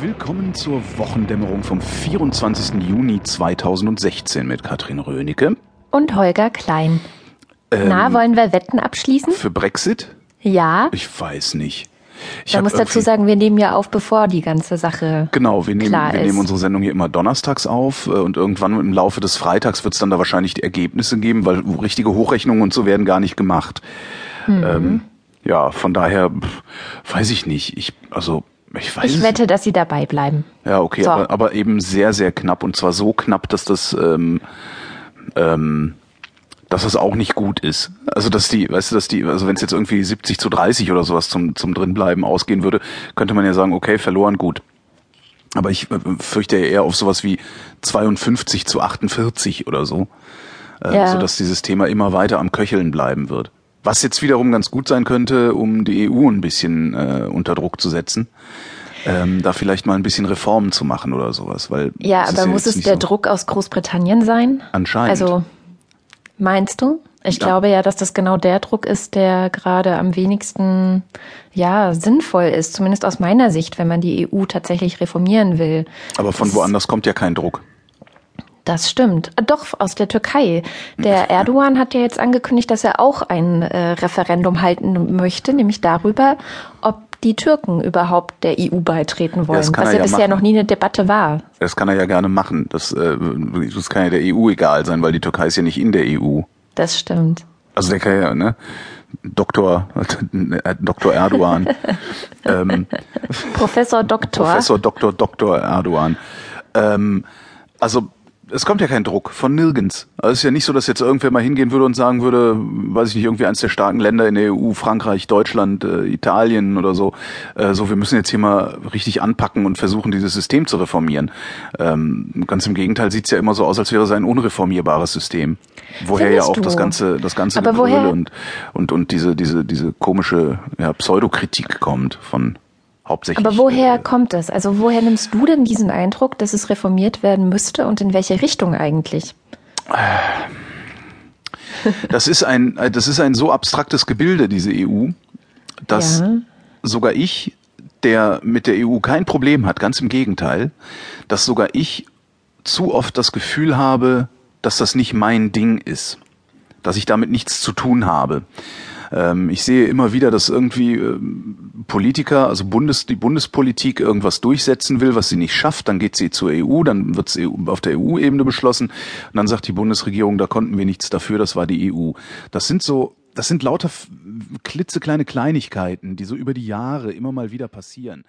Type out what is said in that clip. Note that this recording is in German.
Willkommen zur Wochendämmerung vom 24. Juni 2016 mit Katrin Rönecke. Und Holger Klein. Ähm, Na, wollen wir Wetten abschließen? Für Brexit? Ja. Ich weiß nicht. Ich Man muss dazu sagen, wir nehmen ja auf, bevor die ganze Sache. Genau, wir nehmen, wir nehmen unsere Sendung hier immer donnerstags auf äh, und irgendwann im Laufe des Freitags wird es dann da wahrscheinlich die Ergebnisse geben, weil richtige Hochrechnungen und so werden gar nicht gemacht. Mhm. Ähm, ja, von daher weiß ich nicht. Ich also ich weiß Ich wette, dass sie dabei bleiben. Ja, okay, So. aber, aber eben sehr, sehr knapp und zwar so knapp, dass das, ähm, ähm, dass das auch nicht gut ist. Also dass die, weißt du, dass die, also wenn es jetzt irgendwie 70 zu 30 oder sowas zum, zum drinbleiben ausgehen würde, könnte man ja sagen, okay, verloren, gut. Aber ich äh, fürchte ja eher auf sowas wie 52 zu 48 oder so, äh, Ja. sodass dieses Thema immer weiter am Köcheln bleiben wird. Was jetzt wiederum ganz gut sein könnte, um die EU ein bisschen äh, unter Druck zu setzen, ähm, da vielleicht mal ein bisschen Reformen zu machen oder sowas. Weil Ja, aber muss jetzt es der so- Druck aus Großbritannien sein? Anscheinend. Also, meinst du? Ich Ja. glaube ja, dass das genau der Druck ist, der gerade am wenigsten, ja, sinnvoll ist. Zumindest aus meiner Sicht, wenn man die EU tatsächlich reformieren will. Aber von woanders kommt ja kein Druck. Das stimmt. Doch, aus der Türkei. Der Erdogan hat ja jetzt angekündigt, dass er auch ein äh, Referendum halten möchte, nämlich darüber, ob die Türken überhaupt der EU beitreten wollen, das kann was ja ja bisher machen. noch nie eine Debatte war. Das kann er ja gerne machen. Das, äh, das kann ja der EU egal sein, weil die Türkei ist ja nicht in der EU. Das stimmt. Also der kann ja, ne? Doktor, Doktor Erdogan. ähm, Professor Doktor. Professor Dr. Dr. Erdogan. Ähm, also es kommt ja kein Druck von nirgends. Also es ist ja nicht so, dass jetzt irgendwer mal hingehen würde und sagen würde, weiß ich nicht, irgendwie eines der starken Länder in der EU, Frankreich, Deutschland, äh, Italien oder so, äh, so wir müssen jetzt hier mal richtig anpacken und versuchen, dieses System zu reformieren. Ähm, ganz im Gegenteil sieht es ja immer so aus, als wäre es ein unreformierbares System. Woher ja Findest auch du? das ganze, das ganze Gebrüll und, und, und diese, diese, diese komische ja, Pseudokritik kommt von hauptsächlich. Aber woher äh, kommt das? Also woher nimmst du denn diesen Eindruck, dass es reformiert werden müsste und in welche Richtung eigentlich? Das ist ein, äh, das ist ein so abstraktes Gebilde, diese EU, dass Ja. sogar ich, der mit der EU kein Problem hat, ganz im Gegenteil, dass sogar ich zu oft das Gefühl habe, dass das nicht mein Ding ist, dass ich damit nichts zu tun habe. Ähm, ich sehe immer wieder, dass irgendwie ähm, Politiker, also Bundes, die Bundespolitik irgendwas durchsetzen will, was sie nicht schafft, dann geht sie zur EU, dann wird es auf der EU-Ebene beschlossen und dann sagt die Bundesregierung, da konnten wir nichts dafür, das war die EU. Das sind so, das sind lauter klitzekleine Kleinigkeiten, die so über die Jahre immer mal wieder passieren.